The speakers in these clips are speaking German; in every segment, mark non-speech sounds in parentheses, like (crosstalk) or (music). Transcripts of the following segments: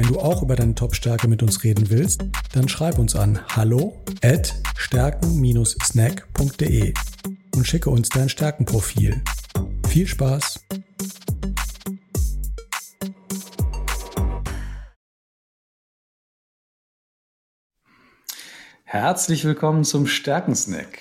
Wenn du auch über deine Top-Stärke mit uns reden willst, dann schreib uns an hallo at stärken-snack.de und schicke uns dein Stärkenprofil. Viel Spaß! Herzlich willkommen zum Stärkensnack.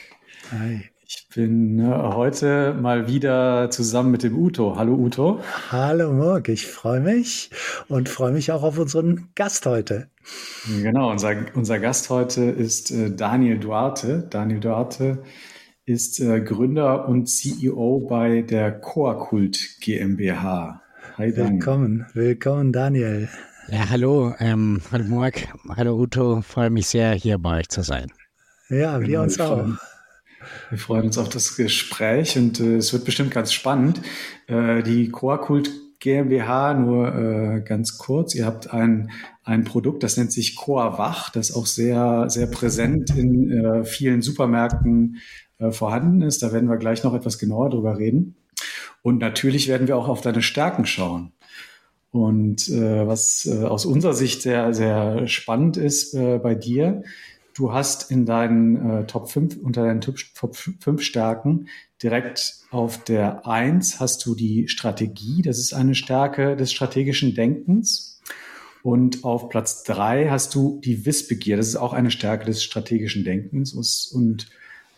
Hi. Ich bin äh, heute mal wieder zusammen mit dem Uto. Hallo Uto. Hallo Morg, ich freue mich und freue mich auch auf unseren Gast heute. Genau, unser, unser Gast heute ist äh, Daniel Duarte. Daniel Duarte ist äh, Gründer und CEO bei der Coakult GmbH. Hi Daniel. Willkommen, willkommen Daniel. Ja, hallo, ähm, hallo Morg, hallo Uto, freue mich sehr, hier bei euch zu sein. Ja, wir genau, uns auch. Wir freuen uns auf das Gespräch und äh, es wird bestimmt ganz spannend. Äh, die Coakult GmbH, nur äh, ganz kurz, ihr habt ein, ein Produkt, das nennt sich Coa Wach, das auch sehr, sehr präsent in äh, vielen Supermärkten äh, vorhanden ist. Da werden wir gleich noch etwas genauer drüber reden. Und natürlich werden wir auch auf deine Stärken schauen. Und äh, was äh, aus unserer Sicht sehr, sehr spannend ist äh, bei dir, du hast in deinen äh, Top 5, unter deinen Top 5 Stärken direkt auf der 1 hast du die Strategie. Das ist eine Stärke des strategischen Denkens. Und auf Platz 3 hast du die Wissbegier. Das ist auch eine Stärke des strategischen Denkens. Und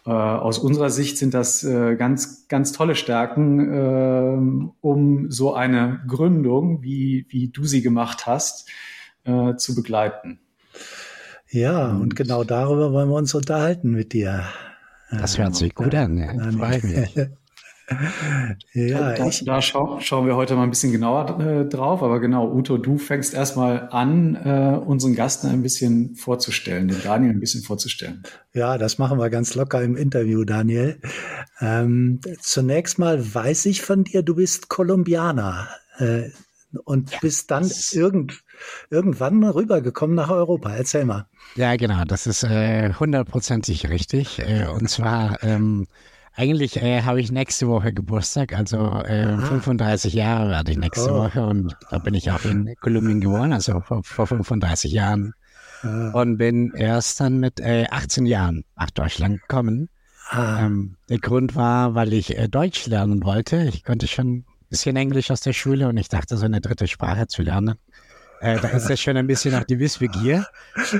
äh, aus unserer Sicht sind das äh, ganz, ganz tolle Stärken, äh, um so eine Gründung, wie, wie du sie gemacht hast, äh, zu begleiten. Ja, und, und genau darüber wollen wir uns unterhalten mit dir. Das hört sich gut an, (laughs) ja. Freue mich. ja, da, ich, da schau, schauen wir heute mal ein bisschen genauer äh, drauf. Aber genau, Uto, du fängst erstmal an, äh, unseren Gast ein bisschen vorzustellen, den Daniel ein bisschen vorzustellen. Ja, das machen wir ganz locker im Interview, Daniel. Ähm, zunächst mal weiß ich von dir, du bist Kolumbianer. Äh, und ja, bist dann irgend, irgendwann rübergekommen nach Europa. Erzähl mal. Ja, genau, das ist äh, hundertprozentig äh, richtig. Äh, und zwar ähm, eigentlich äh, habe ich nächste Woche Geburtstag, also äh, 35 Jahre werde ich nächste oh. Woche und da bin ich auch in Kolumbien geboren, also vor, vor 35 Jahren. Ah. Und bin erst dann mit äh, 18 Jahren nach Deutschland gekommen. Ah. Ähm, der Grund war, weil ich äh, Deutsch lernen wollte. Ich konnte schon bisschen Englisch aus der Schule und ich dachte, so eine dritte Sprache zu lernen. Äh, da ist ja schon ein bisschen nach die Wissbegier.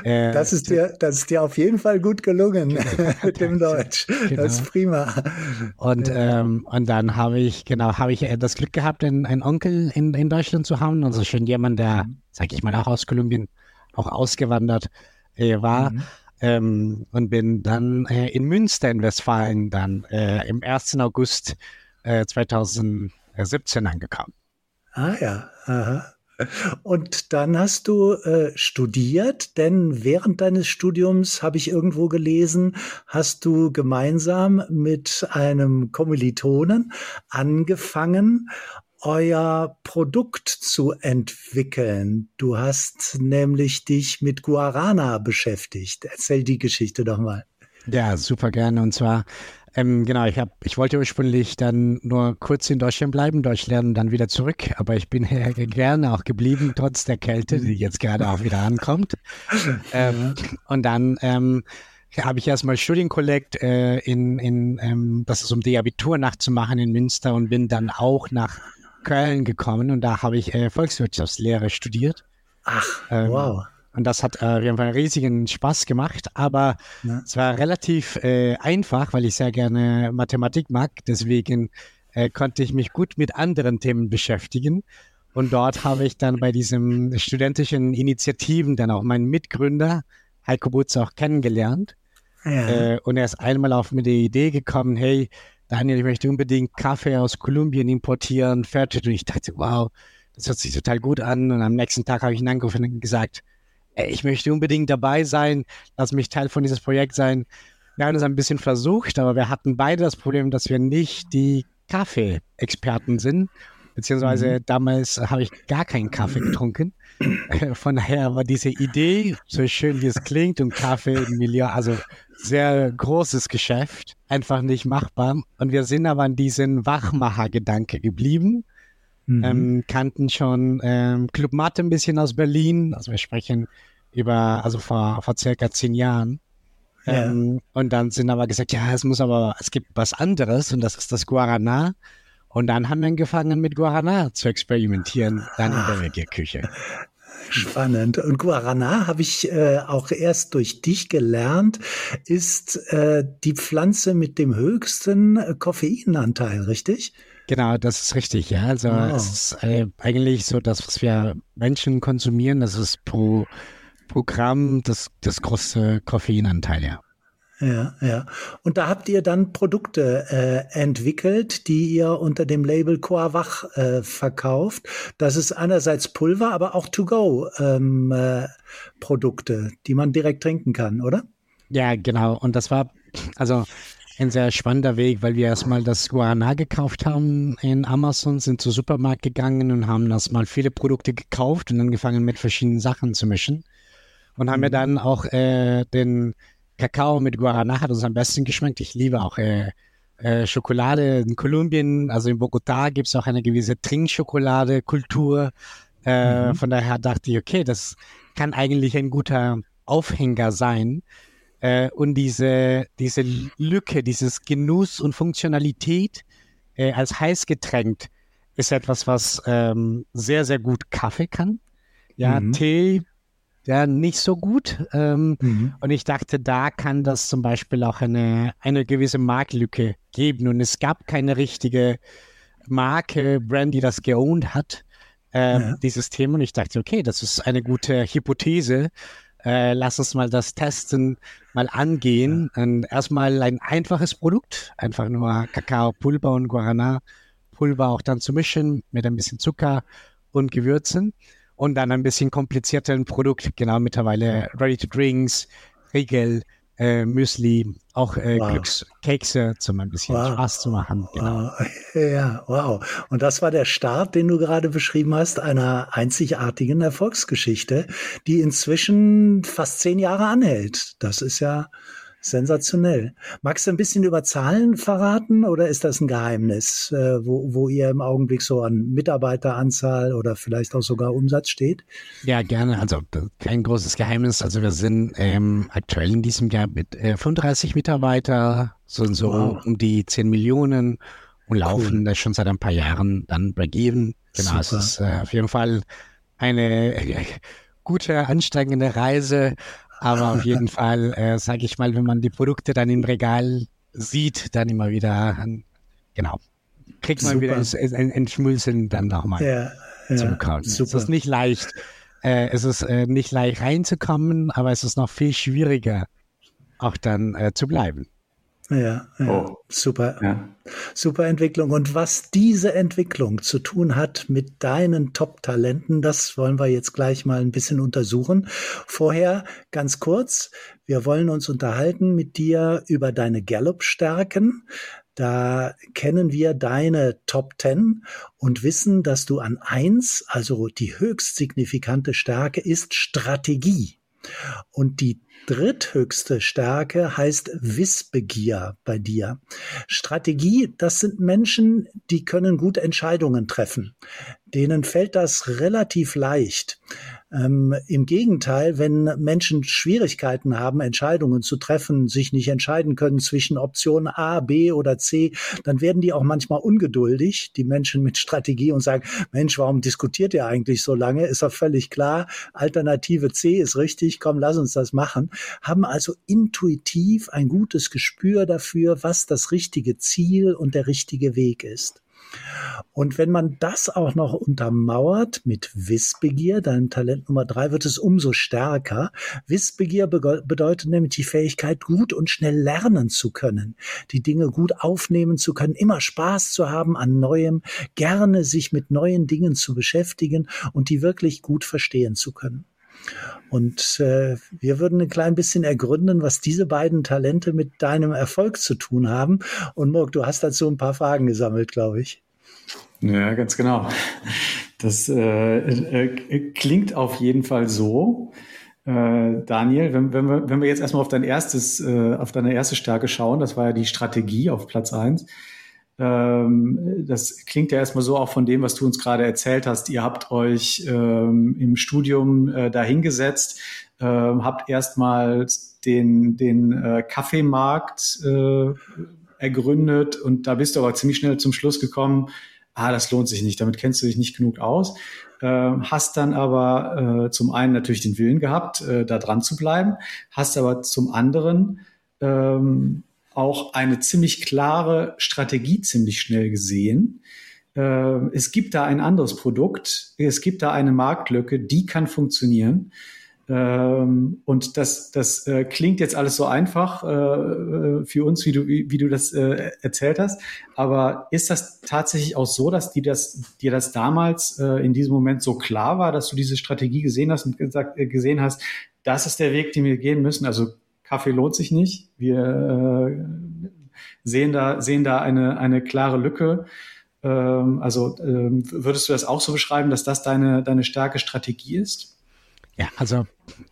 Äh, das, ist dir, das ist dir auf jeden Fall gut gelungen (laughs) mit dem Deutsch. Genau. Das ist prima. Und, ähm, und dann habe ich, genau, habe ich äh, das Glück gehabt, einen, einen Onkel in, in Deutschland zu haben. Also schon jemand, der, sag ich mal, auch aus Kolumbien auch ausgewandert äh, war. Mhm. Ähm, und bin dann äh, in Münster in Westfalen dann äh, im 1. August 2000 17 angekommen. Ah ja, aha. Und dann hast du äh, studiert, denn während deines Studiums habe ich irgendwo gelesen, hast du gemeinsam mit einem Kommilitonen angefangen, euer Produkt zu entwickeln. Du hast nämlich dich mit Guarana beschäftigt. Erzähl die Geschichte doch mal. Ja, super gerne. Und zwar ähm, genau, ich, hab, ich wollte ursprünglich dann nur kurz in Deutschland bleiben, Deutsch lernen, dann wieder zurück. Aber ich bin hier (laughs) gerne auch geblieben, trotz der Kälte, die jetzt gerade auch wieder ankommt. (laughs) Ähm, und dann ähm, habe ich erstmal Studienkollekt äh, in, in ähm, das ist um die Abitur nachzumachen in Münster und bin dann auch nach Köln gekommen und da habe ich äh, Volkswirtschaftslehre studiert. Ach, ähm, wow. Und das hat äh, wir haben einen riesigen Spaß gemacht, aber ja. es war relativ äh, einfach, weil ich sehr gerne Mathematik mag. Deswegen äh, konnte ich mich gut mit anderen Themen beschäftigen. Und dort habe ich dann bei diesen studentischen Initiativen dann auch meinen Mitgründer Heiko Butz auch kennengelernt. Ja. Äh, und er ist einmal auf mir die Idee gekommen, hey, Daniel, ich möchte unbedingt Kaffee aus Kolumbien importieren, fertig. Und ich dachte, wow, das hört sich total gut an. Und am nächsten Tag habe ich ihn angerufen und gesagt, ich möchte unbedingt dabei sein, lass mich Teil von dieses Projekt sein. wir haben es ein bisschen versucht, aber wir hatten beide das Problem, dass wir nicht die Kaffee-Experten sind. Beziehungsweise mhm. damals habe ich gar keinen Kaffee getrunken. Von daher war diese Idee, so schön wie es klingt, und Kaffee im Milieu, also sehr großes Geschäft, einfach nicht machbar. Und wir sind aber an diesen Wachmacher-Gedanke geblieben. Mhm. Ähm, kannten schon ähm, Club Mate ein bisschen aus Berlin. Also wir sprechen über, also vor, vor circa zehn Jahren. Ja. Ähm, und dann sind aber gesagt, ja, es muss aber, es gibt was anderes und das ist das Guarana. Und dann haben wir angefangen mit Guarana zu experimentieren, dann in der Veggie-Küche. Spannend. Und Guarana habe ich äh, auch erst durch dich gelernt, ist äh, die Pflanze mit dem höchsten äh, Koffeinanteil, richtig? Genau, das ist richtig, ja. Also wow. es ist äh, eigentlich so das, was wir Menschen konsumieren, das ist pro Programm das, das größte Koffeinanteil, ja. Ja, ja. Und da habt ihr dann Produkte äh, entwickelt, die ihr unter dem Label Coavach äh, verkauft. Das ist einerseits Pulver, aber auch To-Go-Produkte, ähm, äh, die man direkt trinken kann, oder? Ja, genau. Und das war also ein sehr spannender Weg, weil wir erstmal das Guarana gekauft haben in Amazon, sind zum Supermarkt gegangen und haben erstmal viele Produkte gekauft und angefangen mit verschiedenen Sachen zu mischen. Und haben mir mhm. dann auch äh, den Kakao mit Guarana hat uns am besten geschmeckt. Ich liebe auch äh, äh, Schokolade in Kolumbien, also in Bogotá gibt es auch eine gewisse Trinkschokolade-Kultur. Äh, mhm. Von daher dachte ich, okay, das kann eigentlich ein guter Aufhänger sein. Äh, und diese, diese Lücke, dieses Genuss und Funktionalität äh, als Heißgetränk ist etwas, was ähm, sehr, sehr gut Kaffee kann. Ja, mhm. Tee ja, nicht so gut. Ähm, mhm. Und ich dachte, da kann das zum Beispiel auch eine, eine gewisse Marktlücke geben. Und es gab keine richtige Marke, Brand, die das geowned hat, äh, ja. dieses Thema. Und ich dachte, okay, das ist eine gute Hypothese. Äh, lass uns mal das testen, mal angehen. Und erstmal ein einfaches Produkt, einfach nur Kakaopulver und Guarana-Pulver auch dann zu mischen mit ein bisschen Zucker und Gewürzen. Und dann ein bisschen komplizierter ein Produkt, genau mittlerweile Ready to Drinks, Riegel, äh, Müsli, auch äh, wow. Glückskekse, zum ein bisschen wow. Spaß zu machen. Genau. Wow. (laughs) Ja, wow. Und das war der Start, den du gerade beschrieben hast, einer einzigartigen Erfolgsgeschichte, die inzwischen fast zehn Jahre anhält. Das ist ja Sensationell. Magst du ein bisschen über Zahlen verraten oder ist das ein Geheimnis, äh, wo, wo ihr im Augenblick so an Mitarbeiteranzahl oder vielleicht auch sogar Umsatz steht? Ja, gerne. Also kein großes Geheimnis. Also wir sind ähm, aktuell in diesem Jahr mit äh, 35 Mitarbeiter, sind so wow. um die 10 Millionen und laufen cool. schon seit ein paar Jahren dann break-even. Genau, Super. es ist äh, auf jeden Fall eine äh, gute, anstrengende Reise, aber auf jeden Fall, äh, sage ich mal, wenn man die Produkte dann im Regal sieht, dann immer wieder, genau, kriegt man Super. wieder ein, ein, ein Schmülseln dann nochmal ja, ja, zu bekommen. Super. Es ist nicht leicht, äh, es ist äh, nicht leicht reinzukommen, aber es ist noch viel schwieriger, auch dann äh, zu bleiben. Ja, ja. Oh. super. Ja. Super Entwicklung. Und was diese Entwicklung zu tun hat mit deinen Top-Talenten, das wollen wir jetzt gleich mal ein bisschen untersuchen. Vorher ganz kurz. Wir wollen uns unterhalten mit dir über deine Gallup-Stärken. Da kennen wir deine Top 10 und wissen, dass du an eins, also die höchst signifikante Stärke ist Strategie. Und die dritthöchste Stärke heißt Wissbegier bei dir. Strategie, das sind Menschen, die können gut Entscheidungen treffen. Denen fällt das relativ leicht. Ähm, Im Gegenteil, wenn Menschen Schwierigkeiten haben, Entscheidungen zu treffen, sich nicht entscheiden können zwischen Option A, B oder C, dann werden die auch manchmal ungeduldig, die Menschen mit Strategie und sagen, Mensch, warum diskutiert ihr eigentlich so lange? Ist doch völlig klar. Alternative C ist richtig. Komm, lass uns das machen. Haben also intuitiv ein gutes Gespür dafür, was das richtige Ziel und der richtige Weg ist. Und wenn man das auch noch untermauert mit Wissbegier, deinem Talent Nummer drei, wird es umso stärker. Wissbegier bedeutet nämlich die Fähigkeit, gut und schnell lernen zu können, die Dinge gut aufnehmen zu können, immer Spaß zu haben an Neuem, gerne sich mit neuen Dingen zu beschäftigen und die wirklich gut verstehen zu können. Und äh, wir würden ein klein bisschen ergründen, was diese beiden Talente mit deinem Erfolg zu tun haben. Und Murk, du hast dazu ein paar Fragen gesammelt, glaube ich. Ja, ganz genau. Das äh, äh, klingt auf jeden Fall so. Äh, Daniel, wenn, wenn, wir, wenn wir jetzt erstmal auf dein erstes, äh, auf deine erste Stärke schauen, das war ja die Strategie auf Platz eins. Ähm, das klingt ja erstmal so auch von dem, was du uns gerade erzählt hast. Ihr habt euch ähm, im Studium äh, dahingesetzt, äh, habt erstmal den, den äh, Kaffeemarkt äh, ergründet und da bist du aber ziemlich schnell zum Schluss gekommen, ah, das lohnt sich nicht, damit kennst du dich nicht genug aus. Äh, hast dann aber äh, zum einen natürlich den Willen gehabt, äh, da dran zu bleiben, hast aber zum anderen ähm, auch eine ziemlich klare Strategie ziemlich schnell gesehen. Äh, es gibt da ein anderes Produkt, es gibt da eine Marktlücke, die kann funktionieren. Ähm, und das, das äh, klingt jetzt alles so einfach äh, für uns, wie du, wie, du das äh, erzählt hast. Aber ist das tatsächlich auch so, dass die das, dir das damals in diesem Moment so klar war, dass du diese Strategie gesehen hast und gesagt, gesehen hast, das ist der Weg, den wir gehen müssen? Also Kaffee lohnt sich nicht. Wir äh, sehen da, sehen da eine, eine klare Lücke. Ähm, also ähm, würdest du das auch so beschreiben, dass das deine, deine starke Strategie ist? Ja, also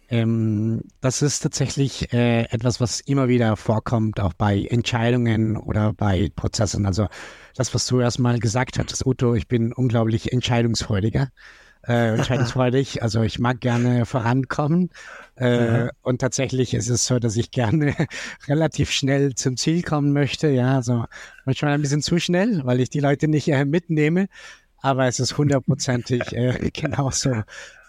ähm, das ist tatsächlich äh, etwas, was immer wieder vorkommt, auch bei Entscheidungen oder bei Prozessen. Also das, was du erstmal gesagt hattest, Uto, ich bin unglaublich entscheidungsfreudiger. Äh, entscheidungsfreudig. Also ich mag gerne vorankommen. Äh. Und tatsächlich ist es so, dass ich gerne (laughs) relativ schnell zum Ziel kommen möchte. Ja, also manchmal ein bisschen zu schnell, weil ich die Leute nicht äh, mitnehme. Aber es ist hundertprozentig (laughs) äh, genauso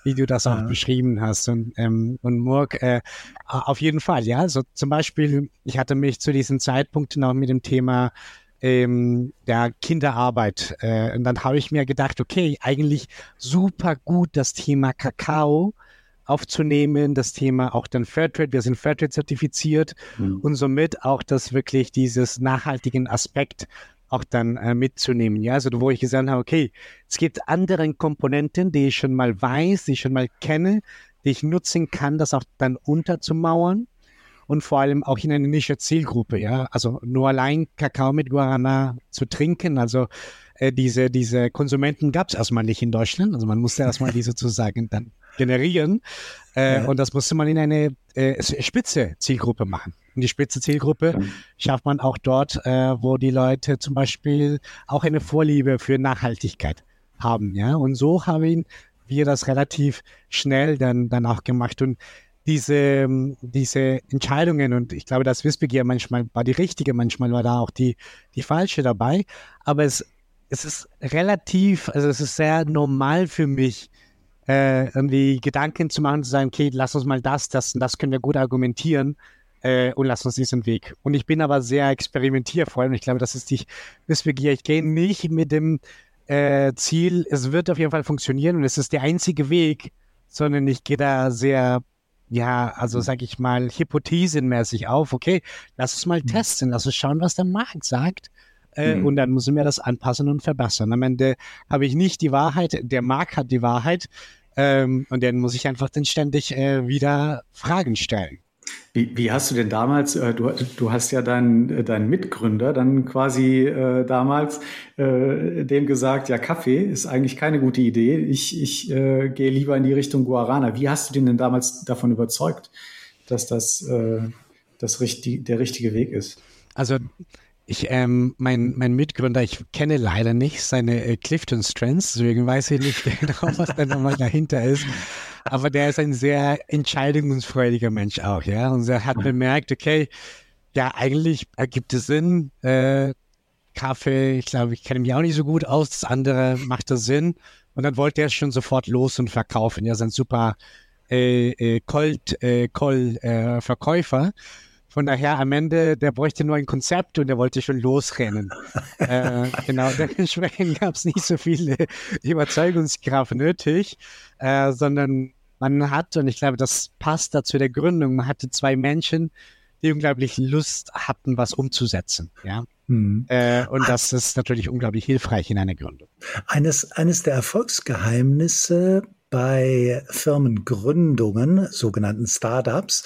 wie du das auch ja. beschrieben hast. Und, ähm, und Murk, äh, auf jeden Fall, ja. Also zum Beispiel, ich hatte mich zu diesen Zeitpunkten auch mit dem Thema ähm, der Kinderarbeit. Äh, und dann habe ich mir gedacht, okay, eigentlich super gut das Thema Kakao aufzunehmen, das Thema auch dann Fairtrade, wir sind Fairtrade zertifiziert mhm. und somit auch das wirklich dieses nachhaltigen Aspekt auch dann äh, mitzunehmen. Ja, also wo ich gesagt habe, okay, es gibt andere Komponenten, die ich schon mal weiß, die ich schon mal kenne, die ich nutzen kann, das auch dann unterzumauern und vor allem auch in eine Nische Zielgruppe. Ja, also nur allein Kakao mit Guarana zu trinken, also äh, diese, diese Konsumenten gab es erstmal nicht in Deutschland. Also man musste erstmal diese (laughs) sozusagen dann generieren. Äh, ja. Und das musste man in eine äh, spitze Zielgruppe machen. Und die spitze Zielgruppe schafft man auch dort, äh, wo die Leute zum Beispiel auch eine Vorliebe für Nachhaltigkeit haben. Ja, und so haben wir das relativ schnell dann, dann auch gemacht. Und diese, diese Entscheidungen, und ich glaube, das Wissbegier manchmal war die richtige, manchmal war da auch die, die falsche dabei. Aber es, es ist relativ, also es ist sehr normal für mich, äh, irgendwie Gedanken zu machen, zu sagen, okay, lass uns mal das, das, das können wir gut argumentieren äh, und lass uns diesen Weg. Und ich bin aber sehr experimentiervoll und ich glaube, das ist die Wissbegier. Ich gehe nicht mit dem äh, Ziel, es wird auf jeden Fall funktionieren und es ist der einzige Weg, sondern ich gehe da sehr ja, also sag ich mal, hypothesenmäßig auf, okay, lass uns mal mhm. testen, lass uns schauen, was der Markt sagt. Äh, mhm. Und dann müssen wir das anpassen und verbessern. Am Ende habe ich nicht die Wahrheit, der Markt hat die Wahrheit. Ähm, und dann muss ich einfach dann ständig äh, wieder Fragen stellen. Wie, wie hast du denn damals, äh, du, du hast ja deinen, äh, deinen Mitgründer dann quasi äh, damals äh, dem gesagt, ja, Kaffee ist eigentlich keine gute Idee, ich, ich äh, gehe lieber in die Richtung Guarana. Wie hast du den denn damals davon überzeugt, dass das, äh, das richtig, der richtige Weg ist? Also ich, ähm, mein, mein Mitgründer, ich kenne leider nicht seine Clifton Strengths, deswegen weiß ich nicht (laughs) genau, was da nochmal dahinter ist. Aber der ist ein sehr entscheidungsfreudiger Mensch auch, ja. Und er hat bemerkt, okay, ja, eigentlich ergibt es Sinn. Äh, Kaffee, ich glaube, ich kenne mich auch nicht so gut aus. Das andere macht das Sinn. Und dann wollte er schon sofort los und verkaufen. Ja, sein super äh, äh, Cold, äh, Cold äh, Verkäufer. Von daher am Ende, der bräuchte nur ein Konzept und der wollte schon losrennen. (laughs) äh, genau, (laughs) dementsprechend gab es nicht so viel Überzeugungskraft nötig, äh, sondern man hat, und ich glaube, das passt da zu der Gründung, man hatte zwei Menschen, die unglaublich Lust hatten, was umzusetzen. Ja. Mhm. Äh, und das ist natürlich unglaublich hilfreich in einer Gründung. Eines, eines der Erfolgsgeheimnisse bei Firmengründungen, sogenannten Startups,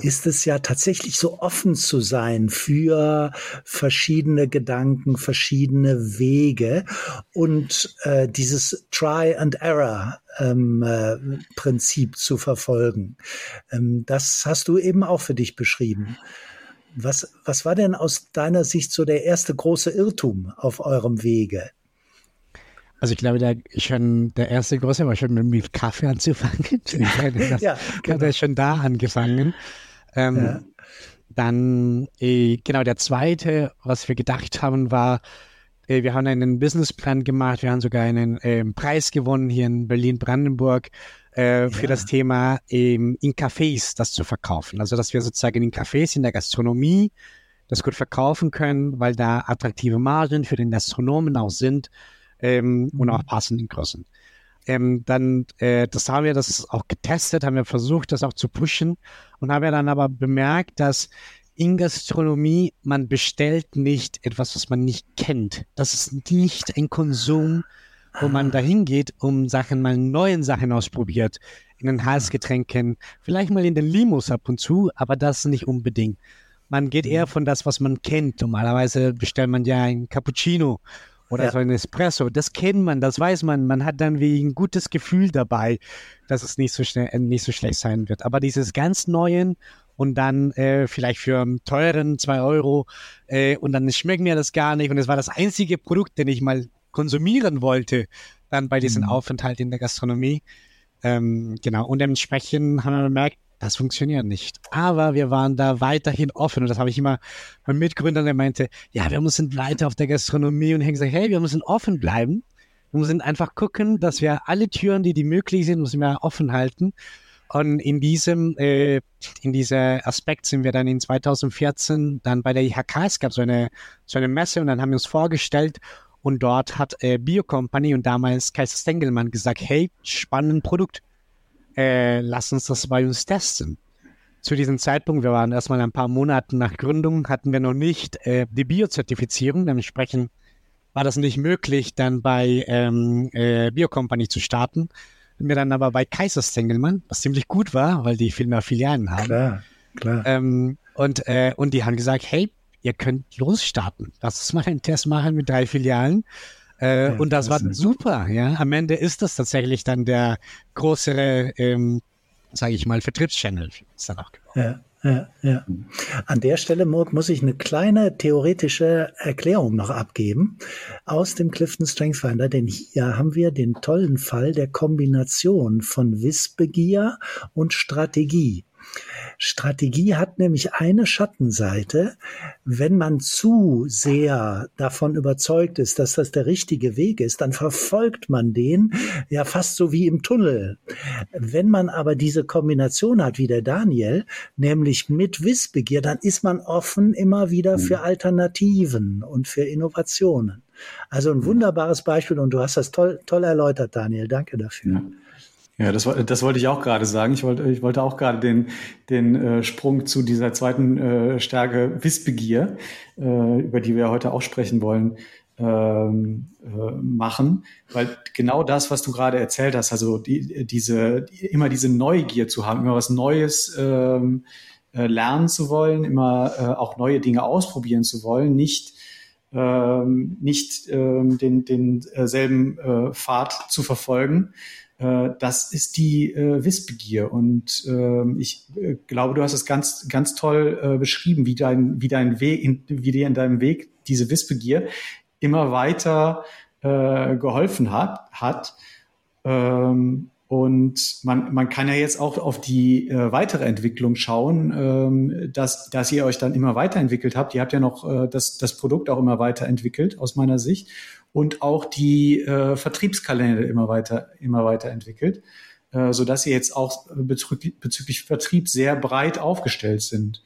ist es ja tatsächlich so offen zu sein für verschiedene Gedanken, verschiedene Wege und äh, dieses Try and Error ähm, äh, Prinzip zu verfolgen. Ähm, das hast du eben auch für dich beschrieben. Was, was war denn aus deiner Sicht so der erste große Irrtum auf eurem Wege? Also ich glaube, der, schon, der erste große war schon mit Kaffee anzufangen. (laughs) das ja, genau. hat er schon da angefangen. Ähm, ja. Dann, äh, genau, der zweite, was wir gedacht haben, war, äh, wir haben einen Businessplan gemacht, wir haben sogar einen äh, Preis gewonnen hier in Berlin-Brandenburg äh, für ja. das Thema ähm, in Cafés das zu verkaufen. Also dass wir sozusagen in Cafés, in der Gastronomie das gut verkaufen können, weil da attraktive Margen für den Gastronomen auch sind ähm, und auch mhm. passend in Größen. Ähm, dann, äh, das haben wir das auch getestet, haben wir versucht, das auch zu pushen und haben wir dann aber bemerkt, dass in Gastronomie, man bestellt nicht etwas, was man nicht kennt. Das ist nicht ein Konsum, wo man dahin geht, um Sachen mal neuen Sachen ausprobiert. In den Halsgetränken, vielleicht mal in den Limos ab und zu, aber das nicht unbedingt. Man geht eher von das, was man kennt. Normalerweise bestellt man ja ein Cappuccino oder ja. so ein Espresso. Das kennt man, das weiß man. Man hat dann wie ein gutes Gefühl dabei, dass es nicht so schnell, nicht so schlecht sein wird. Aber dieses ganz Neuen und dann äh, vielleicht für einen teuren zwei Euro äh, und dann schmeckt mir das gar nicht und es war das einzige Produkt, den ich mal konsumieren wollte, dann bei diesem mhm. Aufenthalt in der Gastronomie. Ähm, genau, und dementsprechend haben wir bemerkt, das funktioniert nicht. Aber wir waren da weiterhin offen und das habe ich immer meinem Mitgründer, der meinte, ja, wir müssen weiter auf der Gastronomie und haben gesagt, hey, wir müssen offen bleiben. Wir müssen einfach gucken, dass wir alle Türen, die die möglich sind, müssen wir offen halten. Und in diesem, äh, in dieser Aspekt sind wir dann in 2014 dann bei der IHK, es gab so eine, so eine Messe und dann haben wir uns vorgestellt und dort hat äh, Biocompany und damals Kaiser Stengelmann gesagt, hey, spannendes Produkt, äh, lass uns das bei uns testen. Zu diesem Zeitpunkt, wir waren erstmal ein paar Monate nach Gründung, hatten wir noch nicht äh, die Biozertifizierung, dementsprechend war das nicht möglich, dann bei ähm, äh, Biocompany zu starten mir dann aber bei Kaiserstengelmann, was ziemlich gut war, weil die viel mehr Filialen haben. Klar, klar. Ähm, und, äh, und die haben gesagt, hey, ihr könnt losstarten. Lass uns mal einen Test machen mit drei Filialen. Äh, ja, und das war super, ja. Am Ende ist das tatsächlich dann der größere, ähm, sage ich mal, Vertriebschannel. Ist dann auch geworden. Ja. Ja, ja. An der Stelle muss ich eine kleine theoretische Erklärung noch abgeben aus dem Clifton Strength Finder, denn hier haben wir den tollen Fall der Kombination von Wissbegier und Strategie. Strategie hat nämlich eine Schattenseite. Wenn man zu sehr davon überzeugt ist, dass das der richtige Weg ist, dann verfolgt man den ja fast so wie im Tunnel. Wenn man aber diese Kombination hat wie der Daniel, nämlich mit Wissbegier, dann ist man offen immer wieder für mhm. Alternativen und für Innovationen. Also ein wunderbares Beispiel und du hast das toll, toll erläutert, Daniel. Danke dafür. Ja. Ja, das, das wollte ich auch gerade sagen. Ich wollte, ich wollte auch gerade den, den äh, Sprung zu dieser zweiten äh, Stärke Wissbegier, äh, über die wir heute auch sprechen wollen, ähm, äh, machen, weil genau das, was du gerade erzählt hast, also die, diese immer diese Neugier zu haben, immer was Neues ähm, äh, lernen zu wollen, immer äh, auch neue Dinge ausprobieren zu wollen, nicht ähm, nicht ähm, den denselben äh, Pfad zu verfolgen, äh, das ist die äh, Wissbegier. Und äh, ich äh, glaube, du hast es ganz, ganz toll äh, beschrieben, wie dein, wie dein Weg, in, wie dir in deinem Weg diese Wissbegier immer weiter äh, geholfen hat. hat. Ähm, und man, man kann ja jetzt auch auf die äh, weitere Entwicklung schauen, ähm, dass, dass ihr euch dann immer weiterentwickelt habt. Ihr habt ja noch äh, das, das Produkt auch immer weiterentwickelt, aus meiner Sicht und auch die äh, Vertriebskalender immer weiter, immer weiterentwickelt, äh, so dass sie jetzt auch bezüglich, bezüglich Vertrieb sehr breit aufgestellt sind.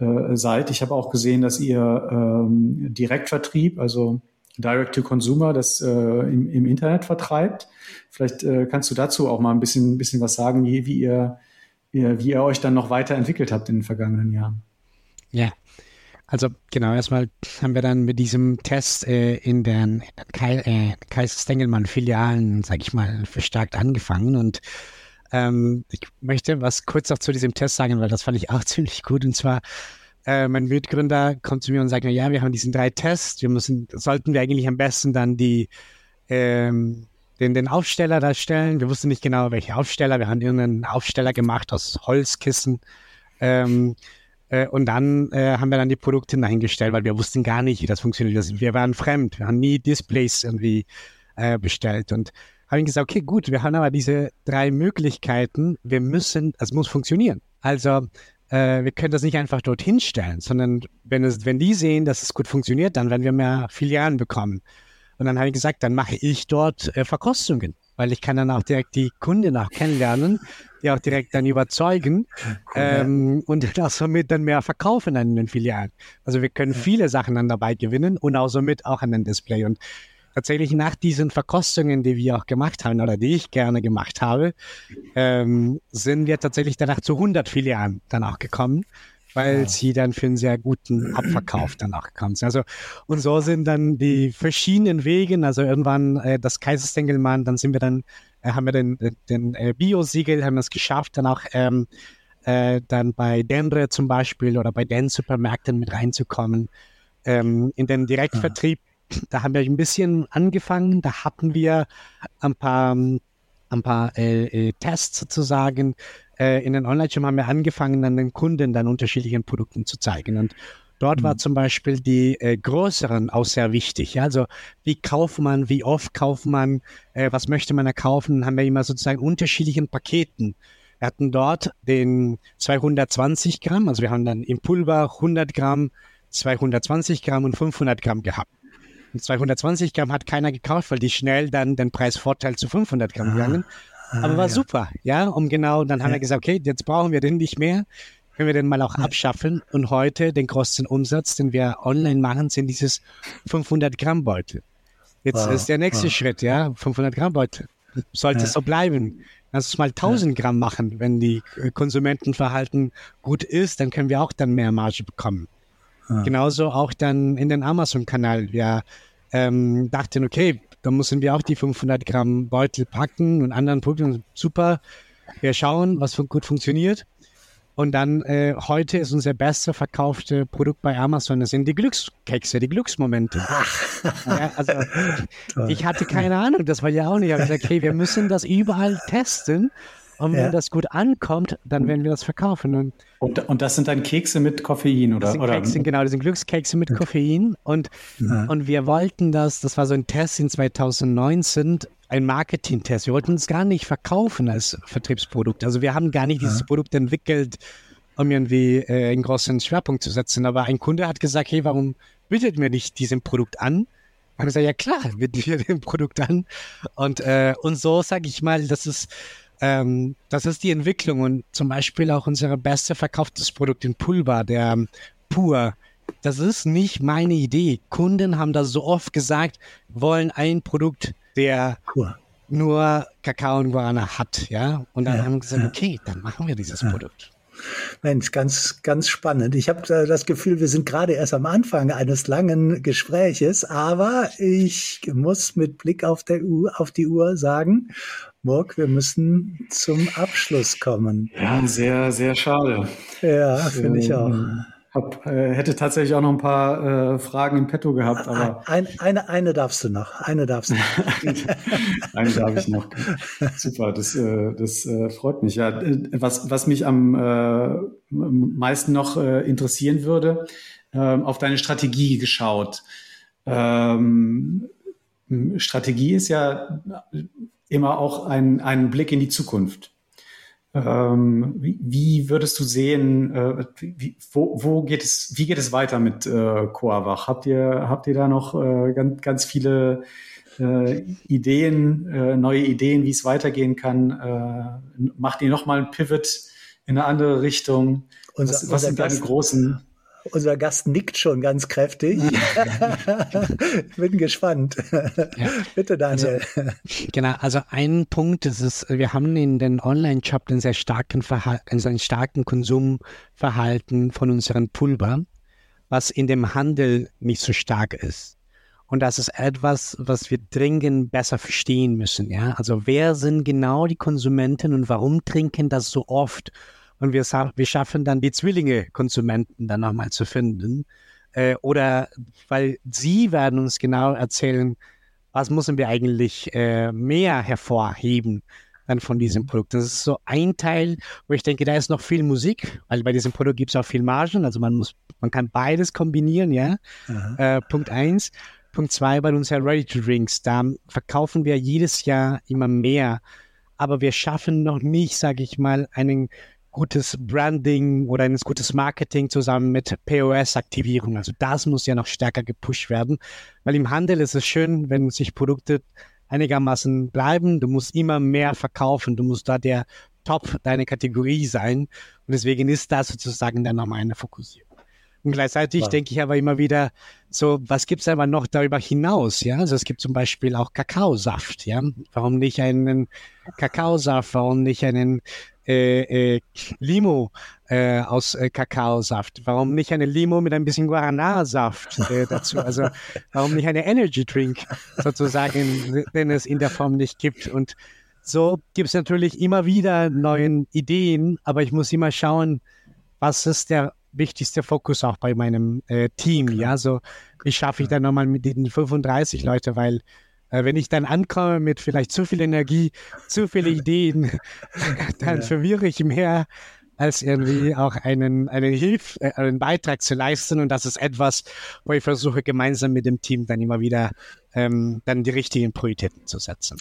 Äh, seid. Ich habe auch gesehen, dass ihr ähm, Direktvertrieb, also Direct to Consumer, das äh, im, im Internet vertreibt. Vielleicht äh, kannst du dazu auch mal ein bisschen, bisschen was sagen, wie, wie, ihr, wie ihr euch dann noch weiterentwickelt habt in den vergangenen Jahren. Ja, Also genau, erstmal haben wir dann mit diesem Test äh, in den, Kai, äh, Kaiser-Stengelmann-Filialen, sag ich mal, verstärkt angefangen und ähm, ich möchte was kurz auch zu diesem Test sagen, weil das fand ich auch (laughs) ziemlich gut und zwar äh, mein Mitgründer kommt zu mir und sagt, ja, wir haben diesen drei Tests, wir müssen, sollten wir eigentlich am besten dann die ähm, den, den Aufsteller da stellen. Wir wussten nicht genau, welche Aufsteller. Wir haben irgendeinen Aufsteller gemacht aus Holzkissen. Ähm, äh, und dann äh, haben wir dann die Produkte hineingestellt, weil wir wussten gar nicht, wie das funktioniert. Wir waren fremd. Wir haben nie Displays irgendwie äh, bestellt. Und haben gesagt, okay, gut, wir haben aber diese drei Möglichkeiten. Wir müssen, es muss funktionieren. Also äh, wir können das nicht einfach dorthin stellen, sondern wenn, es, wenn die sehen, dass es gut funktioniert, dann werden wir mehr Filialen bekommen. Und dann habe ich gesagt, dann mache ich dort äh, Verkostungen, weil ich kann dann auch direkt die Kunden auch kennenlernen, die auch direkt dann überzeugen ähm, und auch somit dann mehr verkaufen an den Filialen. Also wir können viele Sachen dann dabei gewinnen und auch somit auch an den Display. Und tatsächlich nach diesen Verkostungen, die wir auch gemacht haben oder die ich gerne gemacht habe, ähm, sind wir tatsächlich danach zu 100 Filialen dann auch gekommen weil ja. sie dann für einen sehr guten Abverkauf dann auch gekommen sind. Also, und so sind dann die verschiedenen Wegen, also irgendwann äh, das Kaiserstengelmann, dann sind wir dann, äh, haben wir den, den äh, Bio-Siegel, haben es geschafft, dann auch ähm, äh, dann bei Denre zum Beispiel oder bei den Supermärkten mit reinzukommen. Ähm, in den Direktvertrieb. Da haben wir ein bisschen angefangen, da hatten wir ein paar, ein paar äh, äh, Tests sozusagen, äh, in den Online-Shop haben wir angefangen, dann den Kunden dann unterschiedlichen Produkten zu zeigen. Und dort mhm. war zum Beispiel die äh, größeren auch sehr wichtig. Ja? Also wie kauft man, wie oft kauft man, äh, was möchte man erkaufen, haben wir immer sozusagen unterschiedlichen Paketen. Wir hatten dort den 220 Gramm, also wir haben dann im Pulver 100 Gramm, 220 Gramm und 500 Gramm gehabt. Und 220 Gramm hat keiner gekauft, weil die schnell dann den Preisvorteil zu 500 Gramm ah. gegangen. Ah, Aber war ja. super, ja, um genau, dann haben ja. wir gesagt, okay, jetzt brauchen wir den nicht mehr, können wir den mal auch ja. abschaffen. Und heute den größten Umsatz, den wir online machen, sind dieses 500 Gramm Beutel. Jetzt wow. ist der nächste wow. Schritt, ja, 500 Gramm Beutel. Sollte es so bleiben. Lass uns mal 1000 Gramm machen. Wenn die Konsumentenverhalten gut ist, dann können wir auch dann mehr Marge bekommen. Genauso auch dann in den Amazon-Kanal. Wir ähm, dachten, okay, da müssen wir auch die 500 Gramm Beutel packen und anderen Produkten. Super. Wir schauen, was gut funktioniert. Und dann äh, heute ist unser bester verkaufte Produkt bei Amazon. Das sind die Glückskekse, die Glücksmomente. ja, also (laughs) ich hatte keine Ahnung, das war ja auch nicht. Ich habe gesagt, okay, wir müssen das überall testen. Und wenn ja. das gut ankommt, dann werden wir das verkaufen. Und, und, und das sind dann Kekse mit Koffein, oder? Das sind Kekse, genau, das sind Glückskekse mit Koffein. Und, ja. und wir wollten das, das war so ein Test in 2019, ein Marketing-Test. Wir wollten es gar nicht verkaufen als Vertriebsprodukt. Also wir haben gar nicht ja. dieses Produkt entwickelt, um irgendwie äh, einen großen Schwerpunkt zu setzen. Aber ein Kunde hat gesagt, hey, warum bietet mir nicht diesem Produkt an? Und ich gesagt, ja klar, bieten wir (laughs) dem Produkt an. Und, äh, und so sage ich mal, das ist ähm, das ist die Entwicklung und zum Beispiel auch unser beste verkauftes Produkt in Pulver, der ähm, Pur. Das ist nicht meine Idee. Kunden haben das so oft gesagt, wollen ein Produkt, der Pur. nur Kakao und Guarana hat, ja. Und dann ja, haben wir gesagt, ja. okay, dann machen wir dieses ja. Produkt. Mensch, ganz, ganz spannend. Ich habe das Gefühl, wir sind gerade erst am Anfang eines langen Gespräches, aber ich muss mit Blick auf, der Uhr, auf die Uhr sagen, Murk, wir müssen zum Abschluss kommen. Ja, sehr, sehr schade. Ja, finde ich auch. Hab, äh, hätte tatsächlich auch noch ein paar äh, Fragen im Petto gehabt, aber. Ein, eine, eine darfst du noch. Eine darfst du noch. (laughs) eine darf ich noch. Super, das, äh, das äh, freut mich. Ja, äh, was, was mich am meisten noch interessieren würde, äh, auf deine Strategie geschaut. Ähm, Strategie ist ja immer auch ein, einen Blick in die Zukunft. Ähm, wie, wie, würdest du sehen, äh, wie, wo, wo, geht es, wie geht es weiter mit äh, Coavach? Habt ihr, habt ihr da noch äh, ganz, ganz viele äh, Ideen, äh, neue Ideen, wie es weitergehen kann? Äh, macht ihr nochmal ein Pivot in eine andere Richtung? Unser, was, was sind deine großen unser Gast nickt schon ganz kräftig. (laughs) Bin gespannt. Ja. Bitte, Daniel. Also, genau, also ein Punkt ist es, wir haben in den Online-Shop einen sehr starken Verhalten, einen starken Konsumverhalten von unseren Pulver. was in dem Handel nicht so stark ist. Und das ist etwas, was wir dringend besser verstehen müssen. Ja, also wer sind genau die Konsumenten und warum trinken das so oft? Und wir, wir schaffen dann die Zwillinge Konsumenten dann nochmal zu finden. Äh, oder weil sie werden uns genau erzählen, was müssen wir eigentlich äh, mehr hervorheben dann von diesem Produkt. Das ist so ein Teil, wo ich denke, da ist noch viel Musik, weil bei diesem Produkt gibt es auch viel Margen. Also man muss, man kann beides kombinieren, ja. Äh, Punkt eins. Punkt zwei, bei uns ja Ready to Drinks, da verkaufen wir jedes Jahr immer mehr, aber wir schaffen noch nicht, sage ich mal, ein gutes Branding oder ein gutes Marketing zusammen mit POS-Aktivierung. Also das muss ja noch stärker gepusht werden, weil im Handel ist es schön, wenn sich Produkte einigermaßen bleiben. Du musst immer mehr verkaufen. Du musst da der Top deiner Kategorie sein. Und deswegen ist das sozusagen dann nochmal eine Fokussierung. Und gleichzeitig ja. denke ich aber immer wieder, so, was gibt es aber noch darüber hinaus? Ja, also es gibt zum Beispiel auch Kakaosaft. Ja, warum nicht einen Kakaosaft? Warum nicht einen äh, äh, Limo äh, aus äh, Kakaosaft? Warum nicht eine Limo mit ein bisschen Guarana-Saft äh, dazu? Also warum nicht eine Energy Drink sozusagen, wenn es in der Form nicht gibt? Und so gibt es natürlich immer wieder neue Ideen, aber ich muss immer schauen, was ist der wichtigste Fokus auch bei meinem äh, Team. Klar. Ja, so wie schaffe ich dann nochmal mit den 35 Leute, weil wenn ich dann ankomme mit vielleicht zu viel Energie, zu viele Ideen, (laughs) dann ja. verwirre ich mehr als irgendwie auch einen, einen Hilf, äh, einen Beitrag zu leisten. Und das ist etwas, wo ich versuche, gemeinsam mit dem Team dann immer wieder ähm, dann die richtigen Prioritäten zu setzen.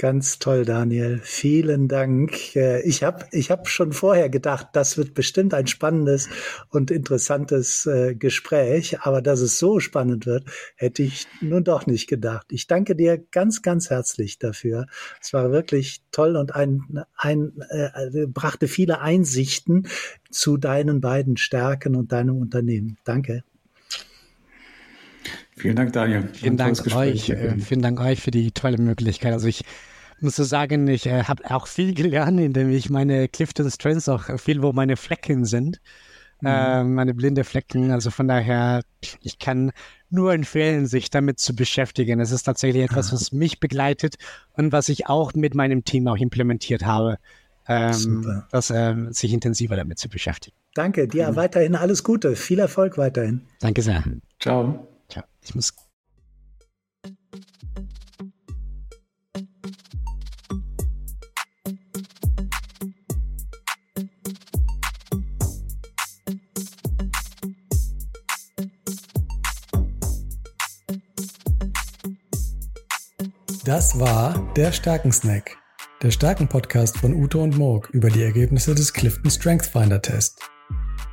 Ganz toll, Daniel. Vielen Dank. Äh, ich habe ich hab schon vorher gedacht, das wird bestimmt ein spannendes und interessantes äh, Gespräch. Aber dass es so spannend wird, hätte ich nun doch nicht gedacht. Ich danke dir ganz, ganz herzlich dafür. Es war wirklich toll und ein, ein, äh, brachte viele Einsichten zu deinen beiden Stärken und deinem Unternehmen. Danke. Vielen Dank, Daniel. Vielen Dank euch. Äh, vielen Dank euch für die tolle Möglichkeit. Also ich muss so sagen, ich äh, habe auch viel gelernt, indem ich meine Clifton Strengths auch viel, wo meine Flecken sind. Mhm. Äh, meine blinde Flecken. Also von daher, ich kann nur empfehlen, sich damit zu beschäftigen. Es ist tatsächlich etwas, was mich begleitet und was ich auch mit meinem Team auch implementiert habe, ähm, das, äh, sich intensiver damit zu beschäftigen. Danke, dir mhm. weiterhin alles Gute. Viel Erfolg weiterhin. Danke sehr. Ciao. Ich muss. Das war der Stärkensnack, der Stärken-Podcast von Ute und Morg über die Ergebnisse des Clifton Strength Finder Test.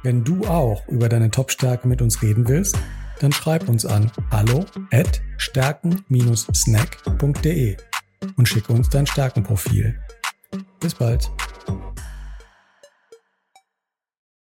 Wenn du auch über deine Top-Stärke mit uns reden willst, dann schreib uns an hallo at stärken-snack.de und schicke uns dein Stärkenprofil. Bis bald.